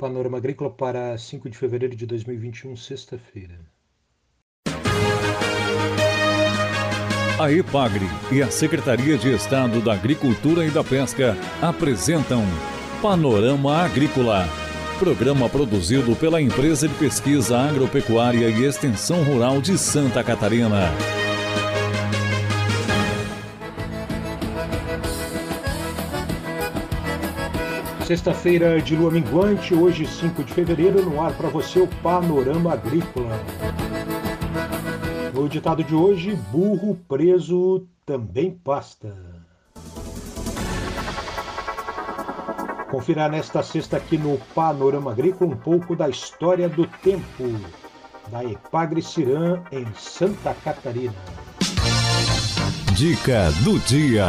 Panorama Agrícola para 5 de fevereiro de 2021, sexta-feira. A EPAGRE e a Secretaria de Estado da Agricultura e da Pesca apresentam Panorama Agrícola, programa produzido pela Empresa de Pesquisa Agropecuária e Extensão Rural de Santa Catarina. Sexta-feira de lua minguante, hoje 5 de fevereiro, no ar para você o Panorama Agrícola. No ditado de hoje, burro preso também pasta. Confira nesta sexta aqui no Panorama Agrícola um pouco da história do tempo da Epagre Cirã em Santa Catarina. Dica do dia.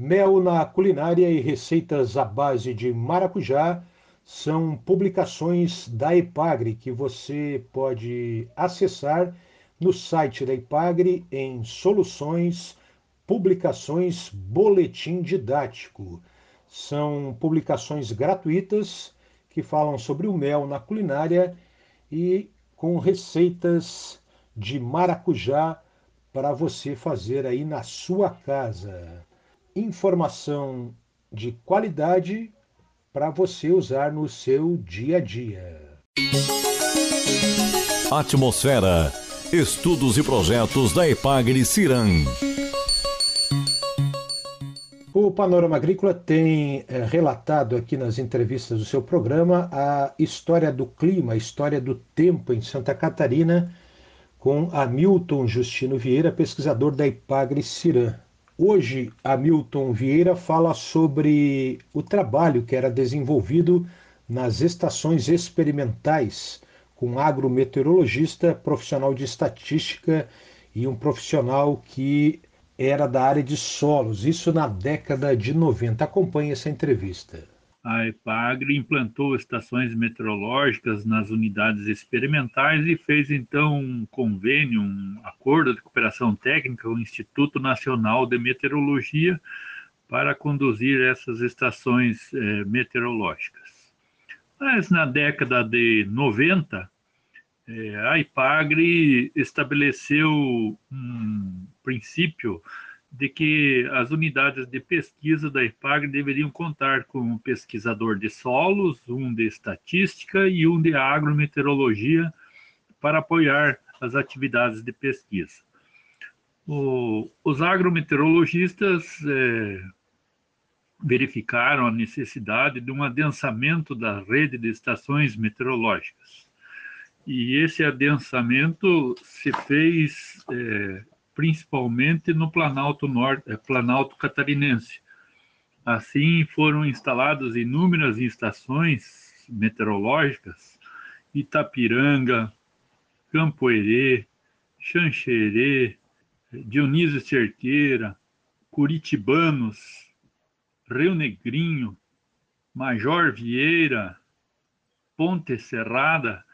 Mel na culinária e receitas à base de maracujá são publicações da Epagre que você pode acessar no site da Epagre em Soluções, Publicações, Boletim Didático. São publicações gratuitas que falam sobre o mel na culinária e com receitas de maracujá para você fazer aí na sua casa informação de qualidade para você usar no seu dia a dia. Atmosfera. Estudos e projetos da Epagre Ciran. O Panorama Agrícola tem é, relatado aqui nas entrevistas do seu programa a história do clima, a história do tempo em Santa Catarina, com Hamilton Justino Vieira, pesquisador da Ipagre Ciran. Hoje, Hamilton Vieira fala sobre o trabalho que era desenvolvido nas estações experimentais com agrometeorologista, profissional de estatística e um profissional que era da área de solos, isso na década de 90. Acompanhe essa entrevista a EPAGRE implantou estações meteorológicas nas unidades experimentais e fez então um convênio, um acordo de cooperação técnica com o Instituto Nacional de Meteorologia para conduzir essas estações eh, meteorológicas. Mas na década de 90, eh, a IPAGRE estabeleceu um princípio de que as unidades de pesquisa da IPAG deveriam contar com um pesquisador de solos, um de estatística e um de agrometeorologia para apoiar as atividades de pesquisa. O, os agrometeorologistas é, verificaram a necessidade de um adensamento da rede de estações meteorológicas. E esse adensamento se fez é, principalmente no Planalto Norte, eh, Planalto Catarinense. Assim, foram instaladas inúmeras estações meteorológicas, Itapiranga, Campoerê, Xanxerê, Dionísio Cerqueira, Curitibanos, Rio Negrinho, Major Vieira, Ponte Serrada,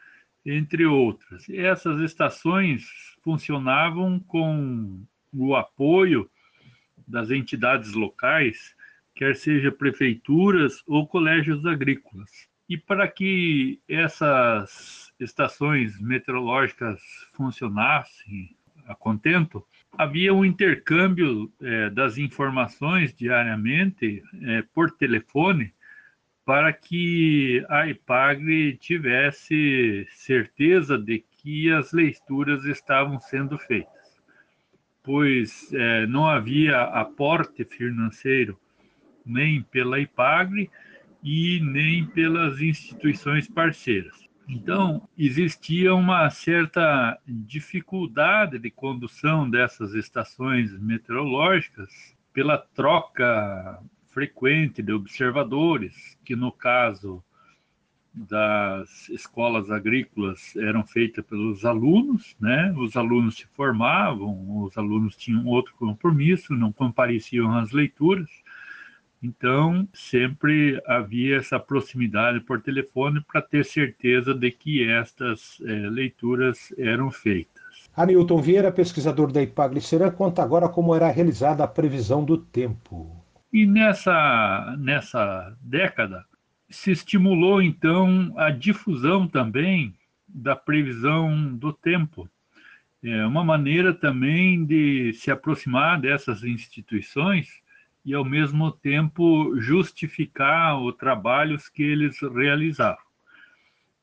entre outras. Essas estações funcionavam com o apoio das entidades locais, quer seja prefeituras ou colégios agrícolas. E para que essas estações meteorológicas funcionassem a contento, havia um intercâmbio é, das informações diariamente é, por telefone para que a IPAGRE tivesse certeza de que as leituras estavam sendo feitas, pois é, não havia aporte financeiro nem pela IPAGRE e nem pelas instituições parceiras. Então, existia uma certa dificuldade de condução dessas estações meteorológicas pela troca frequente de observadores, que no caso das escolas agrícolas eram feitas pelos alunos, né? Os alunos se formavam, os alunos tinham outro compromisso, não compareciam às leituras. Então, sempre havia essa proximidade por telefone para ter certeza de que estas é, leituras eram feitas. Hamilton Vieira, pesquisador da Ipaglicera, conta agora como era realizada a previsão do tempo. E nessa, nessa década, se estimulou então a difusão também da previsão do tempo. É uma maneira também de se aproximar dessas instituições e, ao mesmo tempo, justificar os trabalhos que eles realizavam.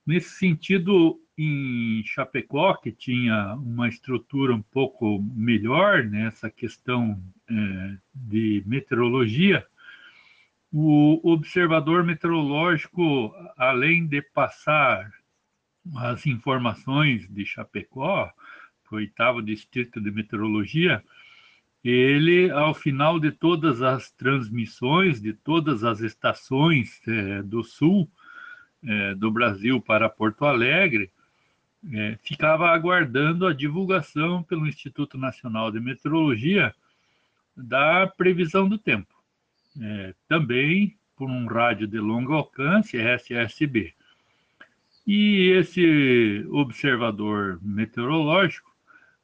Nesse sentido, em Chapecó, que tinha uma estrutura um pouco melhor nessa questão é, de meteorologia, o observador meteorológico, além de passar as informações de Chapecó, o oitavo distrito de meteorologia, ele, ao final de todas as transmissões de todas as estações é, do sul é, do Brasil para Porto Alegre, é, ficava aguardando a divulgação pelo Instituto Nacional de Meteorologia da previsão do tempo é, também por um rádio de longo alcance, SSB. E esse observador meteorológico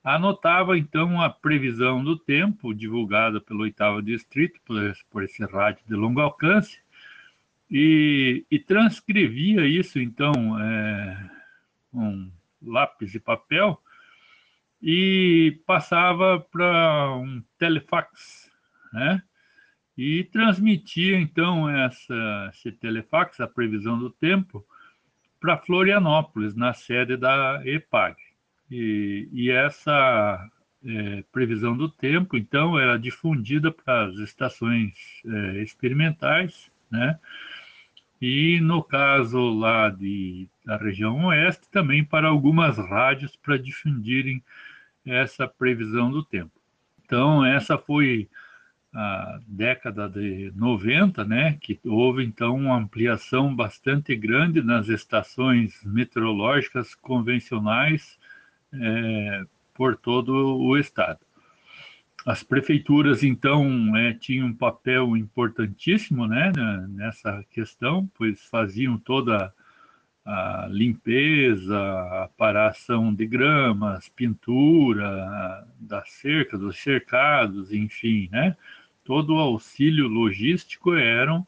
anotava então a previsão do tempo divulgada pelo oitavo distrito, por, por esse rádio de longo alcance, e, e transcrevia isso então é, com lápis e papel e passava para um telefax, né? e transmitia então essa, esse telefax, a previsão do tempo, para Florianópolis, na sede da EPAG. E, e essa é, previsão do tempo, então, era difundida para as estações é, experimentais, né? E no caso lá de, da região oeste, também para algumas rádios para difundirem essa previsão do tempo. Então, essa foi a década de 90, né, que houve então uma ampliação bastante grande nas estações meteorológicas convencionais é, por todo o estado. As prefeituras então é, tinham um papel importantíssimo, né, nessa questão, pois faziam toda a limpeza, a aparação de gramas, pintura da cerca, dos cercados, enfim, né? todo o auxílio logístico eram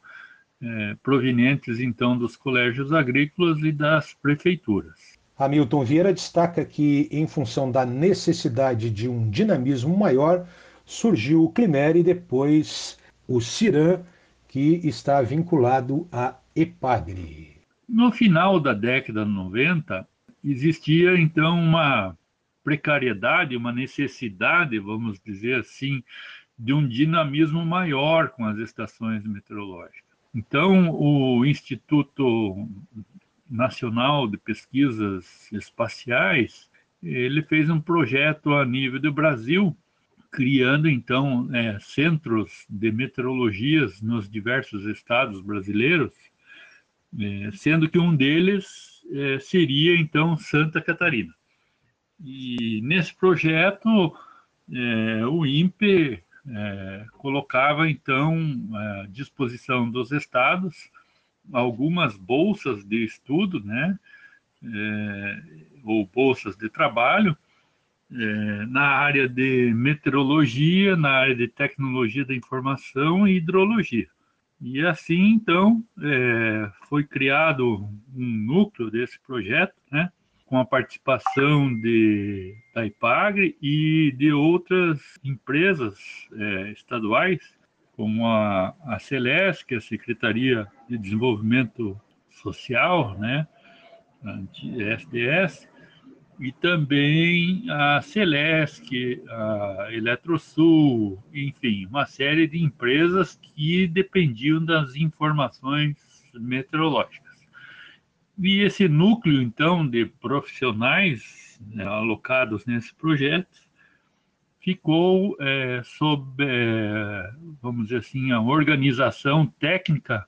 é, provenientes, então, dos colégios agrícolas e das prefeituras. Hamilton Vieira destaca que, em função da necessidade de um dinamismo maior, surgiu o Climer e depois o CIRAM, que está vinculado à EPAGRE. No final da década de 90, existia então uma precariedade, uma necessidade, vamos dizer assim, de um dinamismo maior com as estações meteorológicas. Então, o Instituto Nacional de Pesquisas Espaciais, ele fez um projeto a nível do Brasil, criando então é, centros de meteorologias nos diversos estados brasileiros, é, sendo que um deles é, seria então Santa Catarina. E nesse projeto, é, o INPE é, colocava então à disposição dos estados algumas bolsas de estudo, né, é, ou bolsas de trabalho é, na área de meteorologia, na área de tecnologia da informação e hidrologia. E assim, então, é, foi criado um núcleo desse projeto, né, com a participação de, da IPAGRE e de outras empresas é, estaduais, como a, a Celesc, que é a Secretaria de Desenvolvimento Social, né, SDS, e também a Celesc, a Eletrosul, enfim, uma série de empresas que dependiam das informações meteorológicas. E esse núcleo, então, de profissionais né, alocados nesse projeto ficou é, sob, é, vamos dizer assim, a organização técnica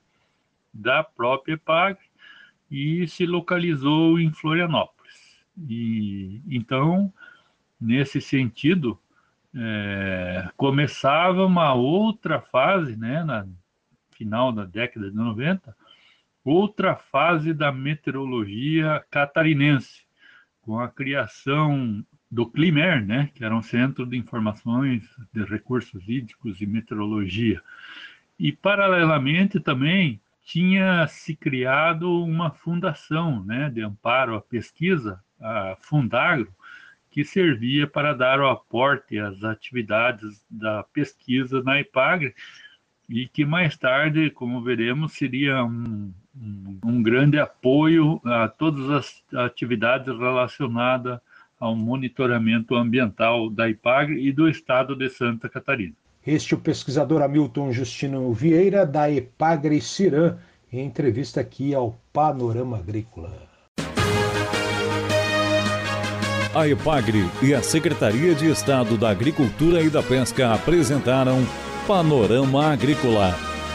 da própria PAG e se localizou em Florianópolis. E então, nesse sentido, é, começava uma outra fase, né, na final da década de 90, outra fase da meteorologia catarinense, com a criação do CLIMER, né, que era um centro de informações de recursos hídricos e meteorologia. E, paralelamente, também tinha se criado uma fundação né, de amparo à pesquisa, a Fundagro, que servia para dar o aporte às atividades da pesquisa na IPAGRE e que mais tarde, como veremos, seria um, um, um grande apoio a todas as atividades relacionadas ao monitoramento ambiental da IPAGRE e do estado de Santa Catarina. Este é o pesquisador Hamilton Justino Vieira, da Epagre Cirã, em entrevista aqui ao Panorama Agrícola. A Epagre e a Secretaria de Estado da Agricultura e da Pesca apresentaram Panorama Agrícola,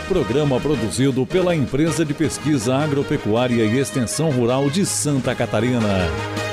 programa produzido pela Empresa de Pesquisa Agropecuária e Extensão Rural de Santa Catarina.